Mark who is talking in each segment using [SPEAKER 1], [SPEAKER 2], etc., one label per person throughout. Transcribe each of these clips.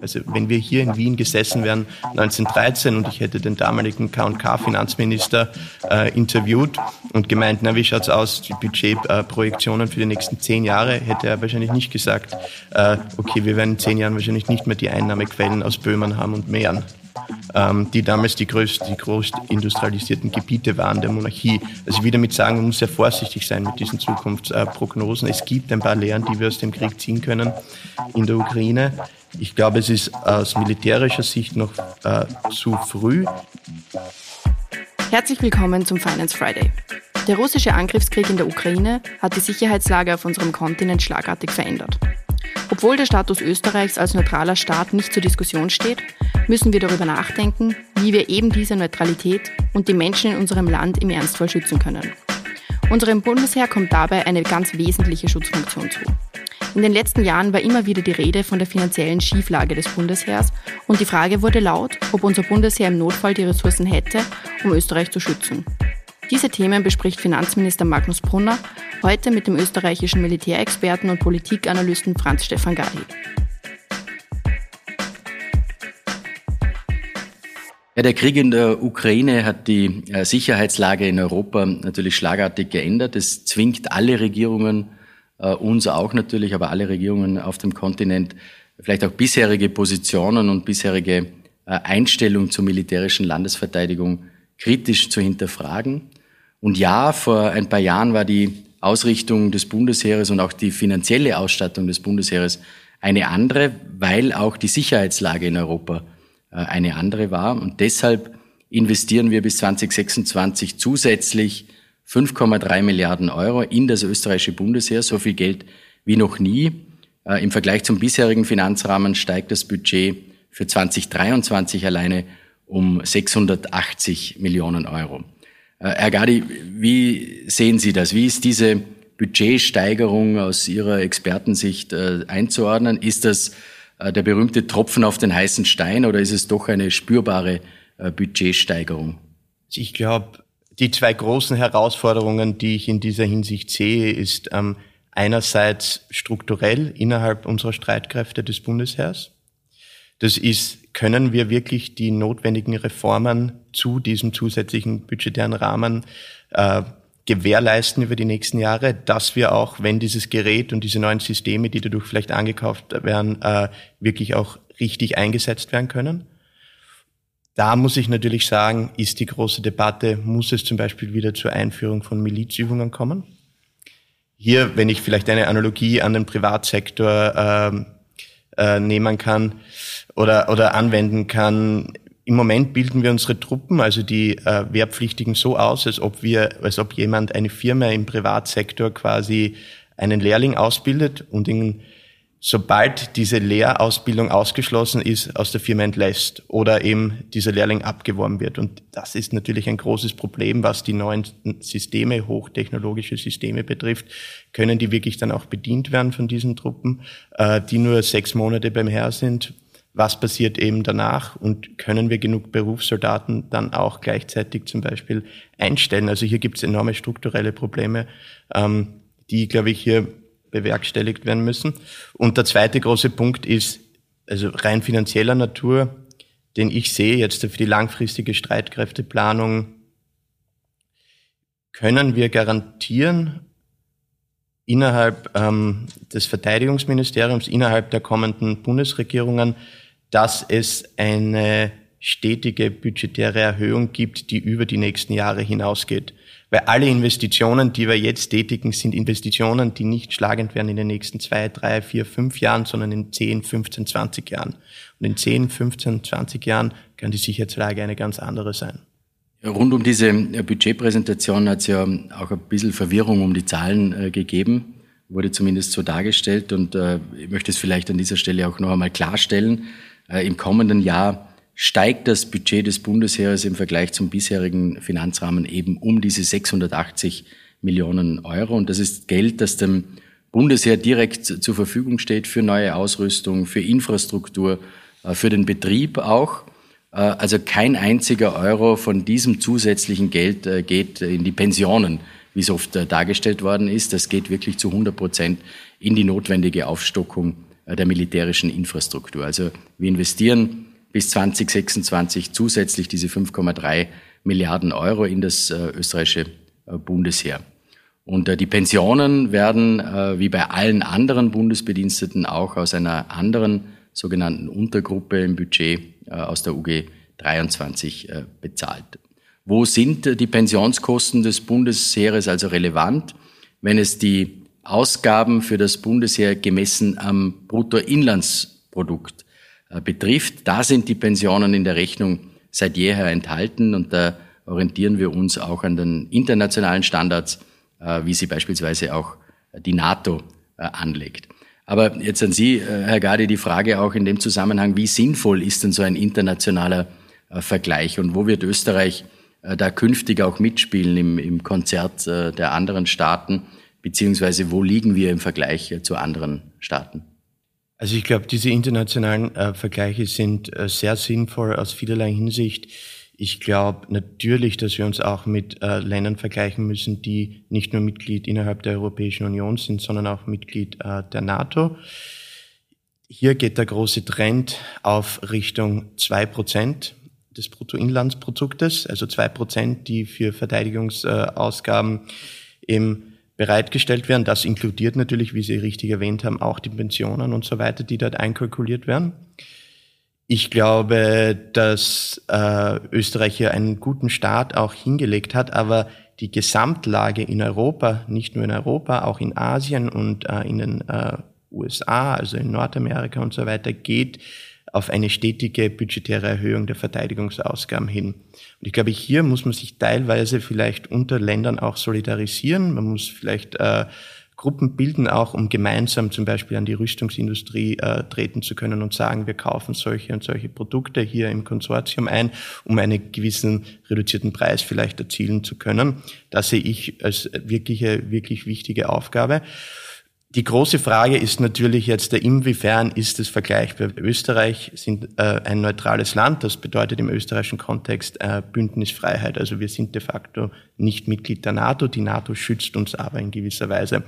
[SPEAKER 1] Also wenn wir hier in Wien gesessen wären 1913 und ich hätte den damaligen K&K-Finanzminister äh, interviewt und gemeint, na wie schaut's aus, die Budgetprojektionen äh, für die nächsten zehn Jahre, hätte er wahrscheinlich nicht gesagt, äh, okay, wir werden in zehn Jahren wahrscheinlich nicht mehr die Einnahmequellen aus Böhmen haben und Mähren ähm, die damals die größten, die größt industrialisierten Gebiete waren der Monarchie. Also ich will damit sagen, man muss sehr vorsichtig sein mit diesen Zukunftsprognosen. Es gibt ein paar Lehren, die wir aus dem Krieg ziehen können in der Ukraine. Ich glaube, es ist aus militärischer Sicht noch äh, zu früh.
[SPEAKER 2] Herzlich willkommen zum Finance Friday. Der russische Angriffskrieg in der Ukraine hat die Sicherheitslage auf unserem Kontinent schlagartig verändert. Obwohl der Status Österreichs als neutraler Staat nicht zur Diskussion steht, müssen wir darüber nachdenken, wie wir eben diese Neutralität und die Menschen in unserem Land im Ernstfall schützen können. Unserem Bundesheer kommt dabei eine ganz wesentliche Schutzfunktion zu. In den letzten Jahren war immer wieder die Rede von der finanziellen Schieflage des Bundesheers und die Frage wurde laut, ob unser Bundesheer im Notfall die Ressourcen hätte, um Österreich zu schützen. Diese Themen bespricht Finanzminister Magnus Brunner heute mit dem österreichischen Militärexperten und Politikanalysten Franz Stefan Gahi.
[SPEAKER 3] Ja, der Krieg in der Ukraine hat die äh, Sicherheitslage in Europa natürlich schlagartig geändert. Es zwingt alle Regierungen, uns auch natürlich, aber alle Regierungen auf dem Kontinent, vielleicht auch bisherige Positionen und bisherige äh, Einstellung zur militärischen Landesverteidigung kritisch zu hinterfragen. Und ja, vor ein paar Jahren war die Ausrichtung des Bundesheeres und auch die finanzielle Ausstattung des Bundesheeres eine andere, weil auch die Sicherheitslage in Europa äh, eine andere war. Und deshalb investieren wir bis 2026 zusätzlich 5,3 Milliarden Euro in das österreichische Bundesheer, so viel Geld wie noch nie. Äh, Im Vergleich zum bisherigen Finanzrahmen steigt das Budget für 2023 alleine um 680 Millionen Euro. Äh, Herr Gadi, wie sehen Sie das? Wie ist diese Budgetsteigerung aus Ihrer Expertensicht einzuordnen? Ist das äh, der berühmte Tropfen auf den heißen Stein oder ist es doch eine spürbare äh, Budgetsteigerung?
[SPEAKER 1] Ich glaube, die zwei großen Herausforderungen, die ich in dieser Hinsicht sehe, ist ähm, einerseits strukturell innerhalb unserer Streitkräfte des Bundesheers. Das ist, können wir wirklich die notwendigen Reformen zu diesem zusätzlichen budgetären Rahmen äh, gewährleisten über die nächsten Jahre, dass wir auch, wenn dieses Gerät und diese neuen Systeme, die dadurch vielleicht angekauft werden, äh, wirklich auch richtig eingesetzt werden können. Da muss ich natürlich sagen, ist die große Debatte, muss es zum Beispiel wieder zur Einführung von Milizübungen kommen? Hier, wenn ich vielleicht eine Analogie an den Privatsektor äh, äh, nehmen kann oder, oder anwenden kann, im Moment bilden wir unsere Truppen, also die äh, Wehrpflichtigen, so aus, als ob wir, als ob jemand eine Firma im Privatsektor quasi einen Lehrling ausbildet und ihn, sobald diese Lehrausbildung ausgeschlossen ist, aus der Firma entlässt oder eben dieser Lehrling abgeworben wird. Und das ist natürlich ein großes Problem, was die neuen Systeme, hochtechnologische Systeme betrifft. Können die wirklich dann auch bedient werden von diesen Truppen, äh, die nur sechs Monate beim Herr sind? was passiert eben danach und können wir genug Berufssoldaten dann auch gleichzeitig zum Beispiel einstellen. Also hier gibt es enorme strukturelle Probleme, ähm, die, glaube ich, hier bewerkstelligt werden müssen. Und der zweite große Punkt ist, also rein finanzieller Natur, den ich sehe jetzt für die langfristige Streitkräfteplanung, können wir garantieren, innerhalb ähm, des Verteidigungsministeriums, innerhalb der kommenden Bundesregierungen, dass es eine stetige budgetäre Erhöhung gibt, die über die nächsten Jahre hinausgeht. Weil alle Investitionen, die wir jetzt tätigen, sind Investitionen, die nicht schlagend werden in den nächsten zwei, drei, vier, fünf Jahren, sondern in 10, 15, 20 Jahren. Und in 10, 15, 20 Jahren kann die Sicherheitslage eine ganz andere sein.
[SPEAKER 3] Rund um diese äh, Budgetpräsentation hat es ja auch ein bisschen Verwirrung um die Zahlen äh, gegeben, wurde zumindest so dargestellt. Und äh, ich möchte es vielleicht an dieser Stelle auch noch einmal klarstellen. Im kommenden Jahr steigt das Budget des Bundesheeres im Vergleich zum bisherigen Finanzrahmen eben um diese 680 Millionen Euro. Und das ist Geld, das dem Bundesheer direkt zur Verfügung steht für neue Ausrüstung, für Infrastruktur, äh, für den Betrieb auch. Äh, also kein einziger Euro von diesem zusätzlichen Geld geht in die Pensionen, wie es oft dargestellt worden ist. Das geht wirklich zu 100 Prozent in die notwendige Aufstockung der militärischen Infrastruktur. Also wir investieren bis 2026 zusätzlich diese 5,3 Milliarden Euro in das österreichische Bundesheer. Und die Pensionen werden, wie bei allen anderen Bundesbediensteten, auch aus einer anderen sogenannten Untergruppe im Budget aus der UG 23 bezahlt. Wo sind die Pensionskosten des Bundesheeres also relevant? Wenn es die Ausgaben für das Bundesheer gemessen am Bruttoinlandsprodukt äh, betrifft, da sind die Pensionen in der Rechnung seit jeher enthalten und da orientieren wir uns auch an den internationalen Standards, äh, wie sie beispielsweise auch die NATO äh, anlegt. Aber jetzt an Sie, Herr Gadi, die Frage auch in dem Zusammenhang, wie sinnvoll ist denn so ein internationaler Vergleich und wo wird Österreich äh, da künftig auch mitspielen im, Konzert äh, der anderen Staaten, beziehungsweise wo liegen wir im Vergleich äh, zu anderen Staaten?
[SPEAKER 1] Also ich glaube, diese internationalen äh, Vergleiche sind äh, sehr sinnvoll aus vielerlei Hinsicht. Ich glaube natürlich, dass wir uns auch mit äh, Ländern vergleichen müssen, die nicht nur Mitglied innerhalb der Europäischen Union sind, sondern auch Mitglied der NATO. Hier geht der große Trend auf Richtung zwei Prozent des Bruttoinlandsproduktes, also zwei Prozent, die für Verteidigungsausgaben eben bereitgestellt werden. Das inkludiert natürlich, wie Sie richtig erwähnt haben, auch die Pensionen und so weiter, die dort einkalkuliert werden. Ich glaube, dass äh, Österreich hier einen guten Start auch hingelegt hat, aber die Gesamtlage in Europa, nicht nur in Europa, auch in Asien und äh, in den äh, USA, also in Nordamerika und so weiter, geht auf eine stetige budgetäre Erhöhung der Verteidigungsausgaben hin. Und ich glaube, hier muss man sich teilweise vielleicht unter Ländern auch solidarisieren. Man muss vielleicht äh, Gruppen bilden, auch um gemeinsam zum Beispiel an die Rüstungsindustrie äh, treten zu können und sagen, wir kaufen solche und solche Produkte hier im Konsortium ein, um einen gewissen reduzierten Preis vielleicht erzielen zu können. Das sehe ich als wirkliche, wirklich wichtige Aufgabe. Die große Frage ist natürlich jetzt, inwiefern ist es vergleichbar? Österreich sind äh, ein neutrales Land, das bedeutet im österreichischen Kontext äh, Bündnisfreiheit. Also wir sind de facto nicht Mitglied der NATO, die NATO schützt uns aber in gewisser Weise.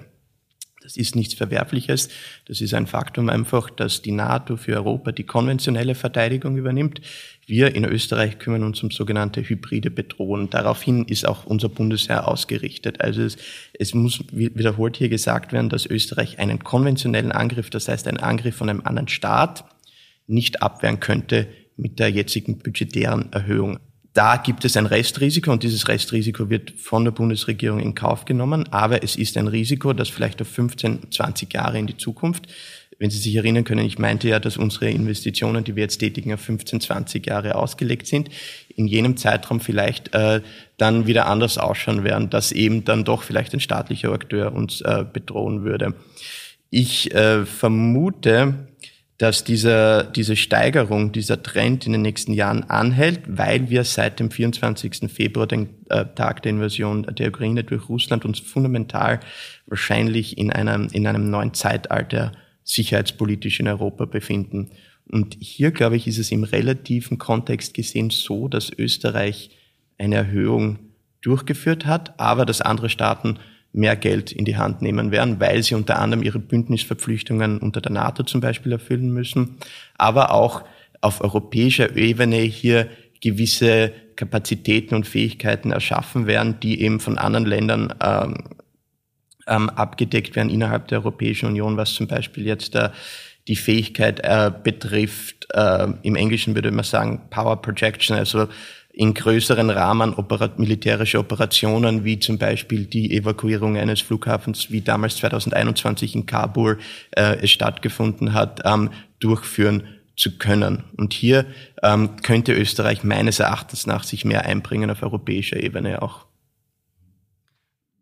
[SPEAKER 1] Das ist nichts Verwerfliches. Das ist ein Faktum einfach, dass die NATO für Europa die konventionelle Verteidigung übernimmt. Wir in Österreich kümmern uns um sogenannte hybride Bedrohungen. Daraufhin ist auch unser Bundesheer ausgerichtet. Also es, es muss wiederholt hier gesagt werden, dass Österreich einen konventionellen Angriff, das heißt einen Angriff von einem anderen Staat, nicht abwehren könnte mit der jetzigen budgetären Erhöhung. Da gibt es ein Restrisiko und dieses Restrisiko wird von der Bundesregierung in Kauf genommen. Aber es ist ein Risiko, das vielleicht auf 15, 20 Jahre in die Zukunft, wenn Sie sich erinnern können, ich meinte ja, dass unsere Investitionen, die wir jetzt tätigen, auf 15, 20 Jahre ausgelegt sind, in jenem Zeitraum vielleicht äh, dann wieder anders ausschauen werden, dass eben dann doch vielleicht ein staatlicher Akteur uns äh, bedrohen würde. Ich äh, vermute, dass dieser, diese Steigerung, dieser Trend in den nächsten Jahren anhält, weil wir seit dem 24. Februar, den äh, Tag der Invasion der Ukraine durch Russland, uns fundamental wahrscheinlich in einem, in einem neuen Zeitalter sicherheitspolitisch in Europa befinden. Und hier, glaube ich, ist es im relativen Kontext gesehen so, dass Österreich eine Erhöhung durchgeführt hat, aber dass andere Staaten mehr Geld in die Hand nehmen werden, weil sie unter anderem ihre Bündnisverpflichtungen unter der NATO zum Beispiel erfüllen müssen, aber auch auf europäischer Ebene hier gewisse Kapazitäten und Fähigkeiten erschaffen werden, die eben von anderen Ländern ähm, ähm, abgedeckt werden innerhalb der Europäischen Union, was zum Beispiel jetzt äh, die Fähigkeit äh, betrifft, äh, im Englischen würde man sagen Power Projection, also in größeren Rahmen operat militärische Operationen, wie zum Beispiel die Evakuierung eines Flughafens, wie damals 2021 in Kabul äh, es stattgefunden hat, ähm, durchführen zu können. Und hier ähm, könnte Österreich meines Erachtens nach sich mehr einbringen auf europäischer Ebene auch.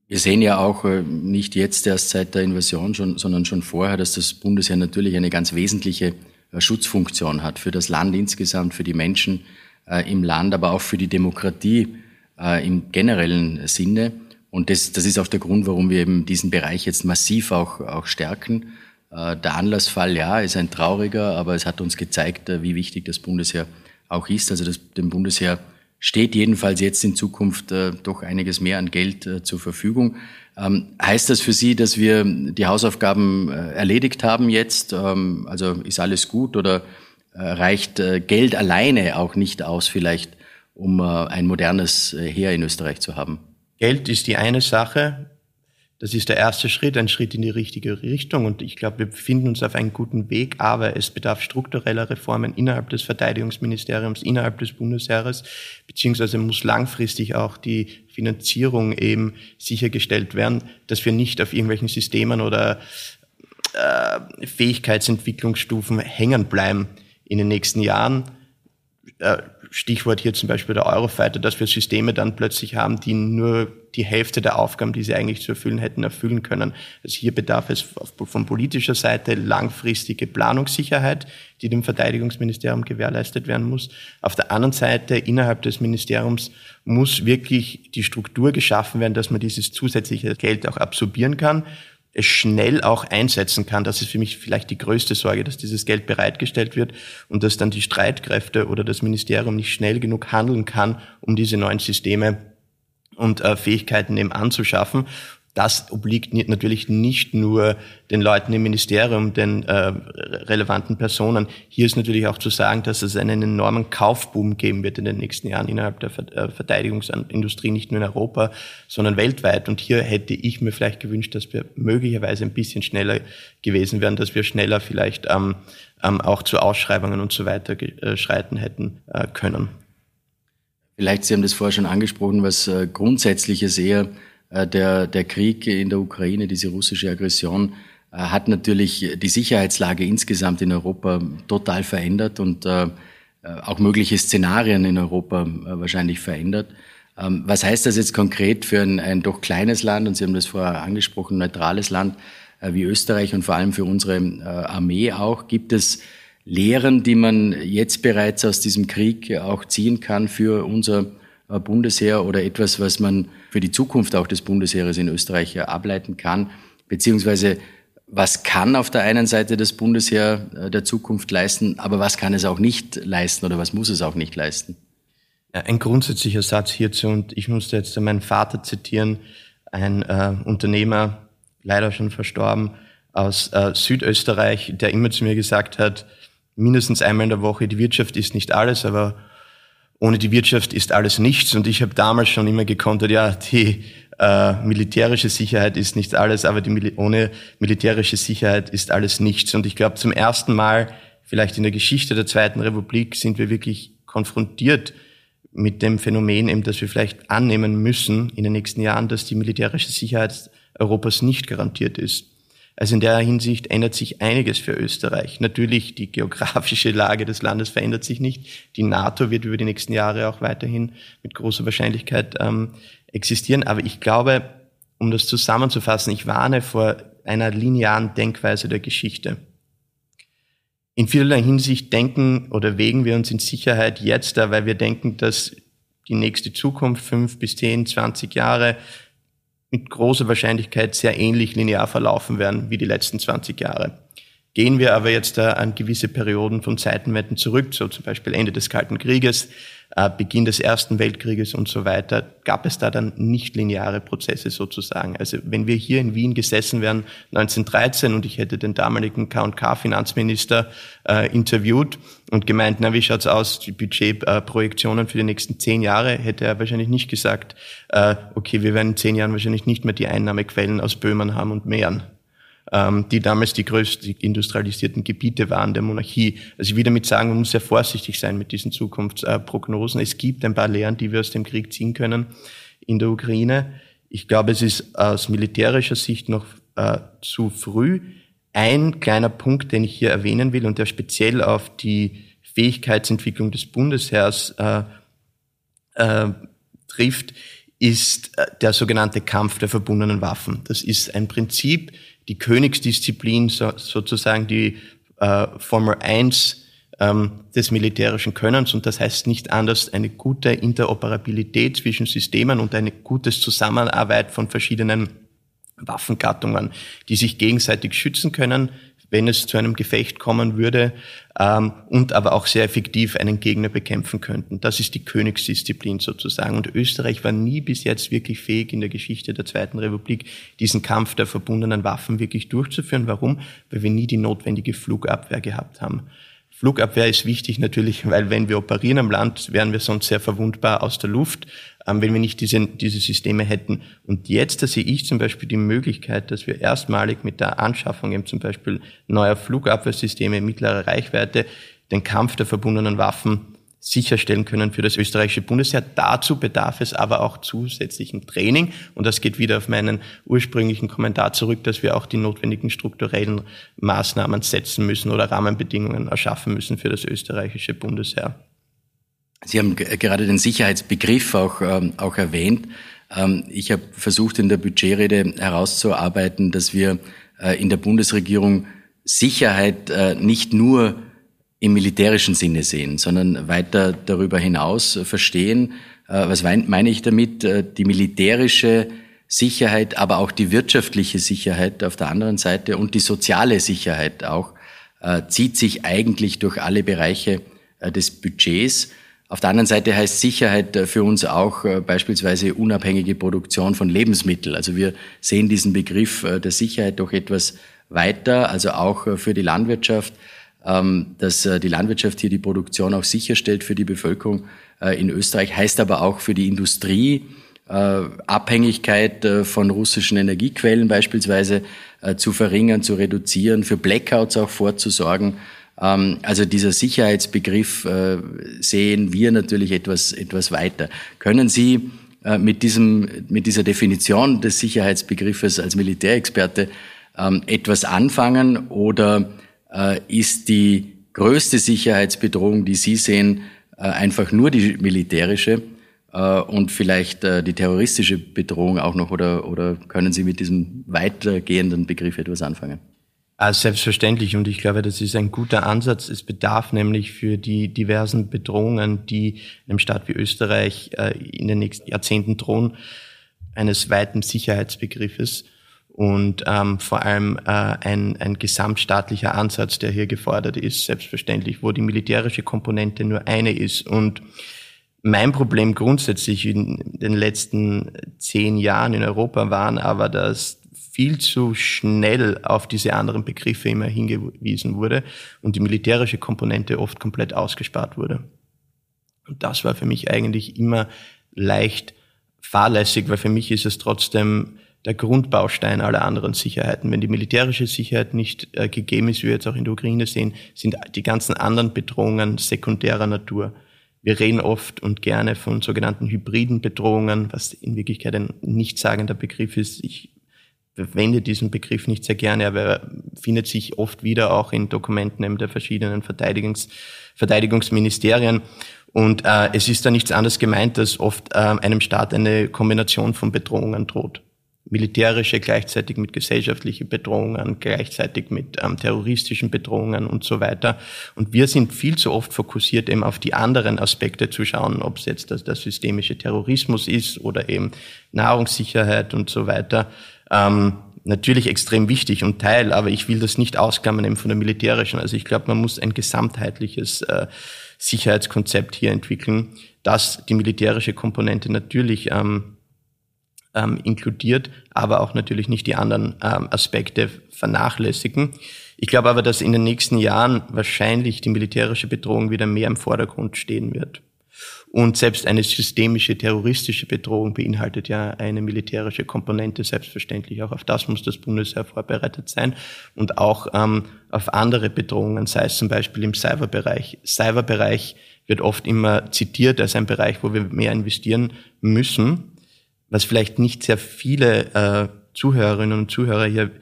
[SPEAKER 3] Wir sehen ja auch äh, nicht jetzt erst seit der Invasion, schon, sondern schon vorher, dass das Bundesheer natürlich eine ganz wesentliche äh, Schutzfunktion hat für das Land insgesamt, für die Menschen äh, im Land, aber auch für die Demokratie äh, im generellen Sinne. Und das, das ist auch der Grund, warum wir eben diesen Bereich jetzt massiv auch, auch stärken. Äh, der Anlassfall, ja, ist ein trauriger, aber es hat uns gezeigt, äh, wie wichtig das Bundesheer auch ist. Also das, dem Bundesheer steht jedenfalls jetzt in Zukunft äh, doch einiges mehr an Geld äh, zur Verfügung. Ähm, heißt das für Sie, dass wir die Hausaufgaben äh, erledigt haben jetzt? Ähm, also ist alles gut oder reicht äh, Geld alleine auch nicht aus vielleicht, um äh, ein modernes Heer in Österreich zu haben?
[SPEAKER 1] Geld ist die eine Sache. Das ist der erste Schritt, ein Schritt in die richtige Richtung. Und ich glaube, wir befinden uns auf einem guten Weg. Aber es bedarf struktureller Reformen innerhalb des Verteidigungsministeriums, innerhalb des Bundesheeres, beziehungsweise muss langfristig auch die Finanzierung eben sichergestellt werden, dass wir nicht auf irgendwelchen Systemen oder äh, Fähigkeitsentwicklungsstufen hängen bleiben in den nächsten Jahren. Äh, Stichwort hier zum Beispiel der Eurofighter, dass wir Systeme dann plötzlich haben, die nur die Hälfte der Aufgaben, die sie eigentlich zu erfüllen hätten, erfüllen können. Also hier bedarf es von politischer Seite langfristige Planungssicherheit, die dem Verteidigungsministerium gewährleistet werden muss. Auf der anderen Seite, innerhalb des Ministeriums muss wirklich die Struktur geschaffen werden, dass man dieses zusätzliche Geld auch absorbieren kann schnell auch einsetzen kann. Das ist für mich vielleicht die größte Sorge, dass dieses Geld bereitgestellt wird und dass dann die Streitkräfte oder das Ministerium nicht schnell genug handeln kann, um diese neuen Systeme und äh, Fähigkeiten eben anzuschaffen das obliegt natürlich nicht nur den Leuten im Ministerium, den äh, relevanten Personen. Hier ist natürlich auch zu sagen, dass es einen enormen Kaufboom geben wird in den nächsten Jahren innerhalb der äh, Verteidigungsindustrie, nicht nur in Europa, sondern weltweit. Und hier hätte ich mir vielleicht gewünscht, dass wir möglicherweise ein bisschen schneller gewesen wären, dass wir schneller vielleicht ähm, ähm, auch zu Ausschreibungen und so weiter äh, schreiten hätten äh, können.
[SPEAKER 3] Vielleicht, Sie haben das vorher schon angesprochen, was äh, Grundsätzliches eher der, der Krieg in der Ukraine, diese russische Aggression, äh, hat natürlich die Sicherheitslage insgesamt in Europa total verändert und äh, auch mögliche Szenarien in Europa wahrscheinlich verändert. Ähm, was heißt das jetzt konkret für ein, ein doch kleines Land, und Sie haben das vorher angesprochen, neutrales Land wie Österreich und vor allem für unsere Armee auch? Gibt es Lehren, die man jetzt bereits aus diesem Krieg auch ziehen kann für unser äh, Bundesheer oder etwas, was man für die Zukunft auch des Bundesheeres in Österreich ableiten kann? Beziehungsweise was kann auf der einen Seite das Bundesheer äh, der Zukunft leisten, aber was kann es auch nicht leisten oder was muss es auch nicht leisten?
[SPEAKER 1] Ein grundsätzlicher Satz hierzu, und ich musste jetzt meinen Vater zitieren, ein äh, Unternehmer, leider schon verstorben, aus äh, Südösterreich, der immer zu mir gesagt hat, mindestens einmal in der Woche, die Wirtschaft ist nicht alles, aber ohne die Wirtschaft ist alles nichts. Und ich habe damals schon immer gekontert, ja, die äh, militärische Sicherheit ist nicht alles, aber die, ohne militärische Sicherheit ist alles nichts. Und ich glaube, zum ersten Mal, vielleicht in der Geschichte der Zweiten Republik, sind wir wirklich konfrontiert mit dem Phänomen, eben, dass wir vielleicht annehmen müssen in den nächsten Jahren, dass die militärische Sicherheit Europas nicht garantiert ist. Also in der Hinsicht ändert sich einiges für Österreich. Natürlich, die geografische Lage des Landes verändert sich nicht. Die NATO wird über die nächsten Jahre auch weiterhin mit großer Wahrscheinlichkeit ähm, existieren. Aber ich glaube, um das zusammenzufassen, ich warne vor einer linearen Denkweise der Geschichte. In vielerlei Hinsicht denken oder wägen wir uns in Sicherheit jetzt da, weil wir denken, dass die nächste Zukunft, fünf bis zehn, zwanzig Jahre, mit großer Wahrscheinlichkeit sehr ähnlich linear verlaufen werden wie die letzten 20 Jahre. Gehen wir aber jetzt äh, an gewisse Perioden von Zeitenwenden zurück, so zum Beispiel Ende des Kalten Krieges, äh, Beginn des Ersten Weltkrieges und so weiter, gab es da dann nicht lineare Prozesse sozusagen. Also wenn wir hier in Wien gesessen wären 1913 und ich hätte den damaligen K&K-Finanzminister äh, interviewt und gemeint, na wie schaut's aus, die Budgetprojektionen für die nächsten zehn Jahre, hätte er wahrscheinlich nicht gesagt, äh, okay, wir werden in zehn Jahren wahrscheinlich nicht mehr die Einnahmequellen aus Böhmen haben und Meeren ähm, die damals die größten industrialisierten Gebiete waren der Monarchie. Also ich will damit sagen, man muss sehr vorsichtig sein mit diesen Zukunftsprognosen. Es gibt ein paar Lehren, die wir aus dem Krieg ziehen können in der Ukraine. Ich glaube, es ist aus militärischer Sicht noch äh, zu früh. Ein kleiner Punkt, den ich hier erwähnen will und der speziell auf die Fähigkeitsentwicklung des Bundesheers äh, äh, trifft, ist äh, der sogenannte Kampf der verbundenen Waffen. Das ist ein Prinzip, die Königsdisziplin, so, sozusagen die äh, Formel 1 ähm, des militärischen Könnens. Und das heißt nicht anders eine gute Interoperabilität zwischen Systemen und eine gute Zusammenarbeit von verschiedenen Waffengattungen, die sich gegenseitig schützen können, wenn es zu einem Gefecht kommen würde, ähm, und aber auch sehr effektiv einen Gegner bekämpfen könnten. Das ist die Königsdisziplin sozusagen. Und Österreich war nie bis jetzt wirklich fähig in der Geschichte der Zweiten Republik, diesen Kampf der verbundenen Waffen wirklich durchzuführen. Warum? Weil wir nie die notwendige Flugabwehr gehabt haben. Flugabwehr ist wichtig natürlich, weil wenn wir operieren am Land, wären wir sonst sehr verwundbar aus der Luft ähm, wenn wir nicht diese, diese Systeme hätten. Und jetzt da sehe ich zum Beispiel die Möglichkeit, dass wir erstmalig mit der Anschaffung eben zum Beispiel neuer Flugabwehrsysteme mittlerer Reichweite den Kampf der verbundenen Waffen sicherstellen können für das österreichische Bundesheer. Dazu bedarf es aber auch zusätzlichen Training. Und das geht wieder auf meinen ursprünglichen Kommentar zurück, dass wir auch die notwendigen strukturellen Maßnahmen setzen müssen oder Rahmenbedingungen erschaffen müssen für das österreichische Bundesheer.
[SPEAKER 3] Sie haben gerade den Sicherheitsbegriff auch, ähm, auch erwähnt. Ähm, ich habe versucht, in der Budgetrede herauszuarbeiten, dass wir äh, in der Bundesregierung Sicherheit äh, nicht nur im militärischen Sinne sehen, sondern weiter darüber hinaus verstehen. Äh, was meine ich damit? Die militärische Sicherheit, aber auch die wirtschaftliche Sicherheit auf der anderen Seite und die soziale Sicherheit auch zieht sich eigentlich durch alle Bereiche des Budgets. Auf der anderen Seite heißt Sicherheit äh, für uns auch äh, beispielsweise unabhängige Produktion von Lebensmitteln. Also wir sehen diesen Begriff äh, der Sicherheit doch etwas weiter, also auch für die Landwirtschaft, dass die Landwirtschaft hier die Produktion auch sicherstellt für die Bevölkerung in Österreich, heißt aber auch für die Industrie, Abhängigkeit von russischen Energiequellen beispielsweise zu verringern, zu reduzieren, für Blackouts auch vorzusorgen ähm, also dieser Sicherheitsbegriff äh, sehen wir natürlich etwas, etwas weiter. Können Sie äh, mit, diesem, mit dieser Definition des Sicherheitsbegriffes als Militärexperte ähm, etwas anfangen oder äh, ist die größte Sicherheitsbedrohung, die Sie sehen, einfach nur die militärische und vielleicht die terroristische Bedrohung auch noch oder, oder können Sie mit diesem weitergehenden Begriff etwas anfangen?
[SPEAKER 1] Also selbstverständlich und ich glaube, das ist ein guter Ansatz. Es bedarf nämlich für die diversen Bedrohungen, die einem Staat wie Österreich äh, in den nächsten Jahrzehnten drohen, eines weiten Sicherheitsbegriffes und ähm, vor allem äh, ein, ein gesamtstaatlicher Ansatz, der hier gefordert ist, selbstverständlich, wo die militärische Komponente nur eine ist. Und mein Problem grundsätzlich in den letzten zehn Jahren in Europa waren aber, dass viel zu schnell auf diese anderen Begriffe immer hingewiesen wurde und die militärische Komponente oft komplett ausgespart wurde. Und das war für mich eigentlich immer leicht fahrlässig, weil für mich ist es trotzdem der Grundbaustein aller anderen Sicherheiten. Wenn die militärische Sicherheit nicht äh, gegeben ist, wie wir jetzt auch in der Ukraine sehen, sind die ganzen anderen Bedrohungen sekundärer Natur. Wir reden oft und gerne von sogenannten hybriden Bedrohungen, was in Wirklichkeit ein nichtssagender Begriff ist. Ich verwende diesen Begriff nicht sehr gerne, aber er findet sich oft wieder auch in Dokumenten der verschiedenen Verteidigungs Verteidigungsministerien. Und äh, es ist da nichts anderes gemeint, dass oft äh, einem Staat eine Kombination von Bedrohungen droht. Militärische gleichzeitig mit gesellschaftlichen Bedrohungen, gleichzeitig mit ähm, terroristischen Bedrohungen und so weiter. Und wir sind viel zu oft fokussiert, eben auf die anderen Aspekte zu schauen, ob es jetzt das, der systemische Terrorismus ist oder eben Nahrungssicherheit und so weiter ähm, natürlich extrem wichtig und Teil, aber ich will das nicht ausklammern eben von der militärischen. Also ich glaube, man muss ein gesamtheitliches äh, Sicherheitskonzept hier entwickeln, das die militärische Komponente natürlich ähm, ähm, inkludiert, aber auch natürlich nicht die anderen ähm, Aspekte vernachlässigen. Ich glaube aber, dass in den nächsten Jahren wahrscheinlich die militärische Bedrohung wieder mehr im Vordergrund stehen wird. Und selbst eine systemische terroristische Bedrohung beinhaltet ja eine militärische Komponente, selbstverständlich. Auch auf das muss das Bundesheer vorbereitet sein und auch ähm, auf andere Bedrohungen, sei es zum Beispiel im Cyberbereich. Cyberbereich wird oft immer zitiert als ein Bereich, wo wir mehr investieren müssen, was vielleicht nicht sehr viele äh, Zuhörerinnen und Zuhörer hier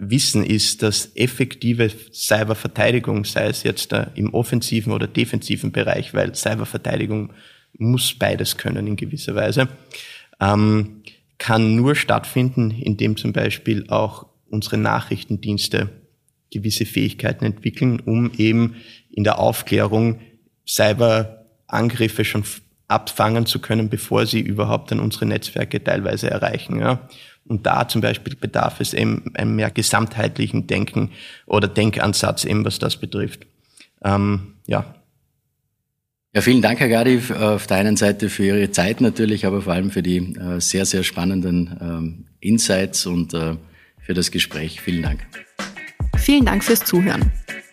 [SPEAKER 1] wissen, ist, dass effektive Cyberverteidigung, sei es jetzt im offensiven oder defensiven Bereich, weil Cyberverteidigung muss beides können in gewisser Weise, ähm, kann nur stattfinden, indem zum Beispiel auch unsere Nachrichtendienste gewisse Fähigkeiten entwickeln, um eben in der Aufklärung Cyberangriffe schon abfangen zu können, bevor sie überhaupt dann unsere Netzwerke teilweise erreichen. Ja. Und da zum Beispiel bedarf es eben einem mehr gesamtheitlichen Denken oder Denkansatz, eben was das betrifft. Ähm, ja.
[SPEAKER 3] Ja, vielen Dank, Herr Gadi, auf der einen Seite für Ihre Zeit natürlich, aber vor allem für die äh, sehr, sehr spannenden ähm, Insights und äh, für das Gespräch. Vielen Dank.
[SPEAKER 2] Vielen Dank fürs Zuhören.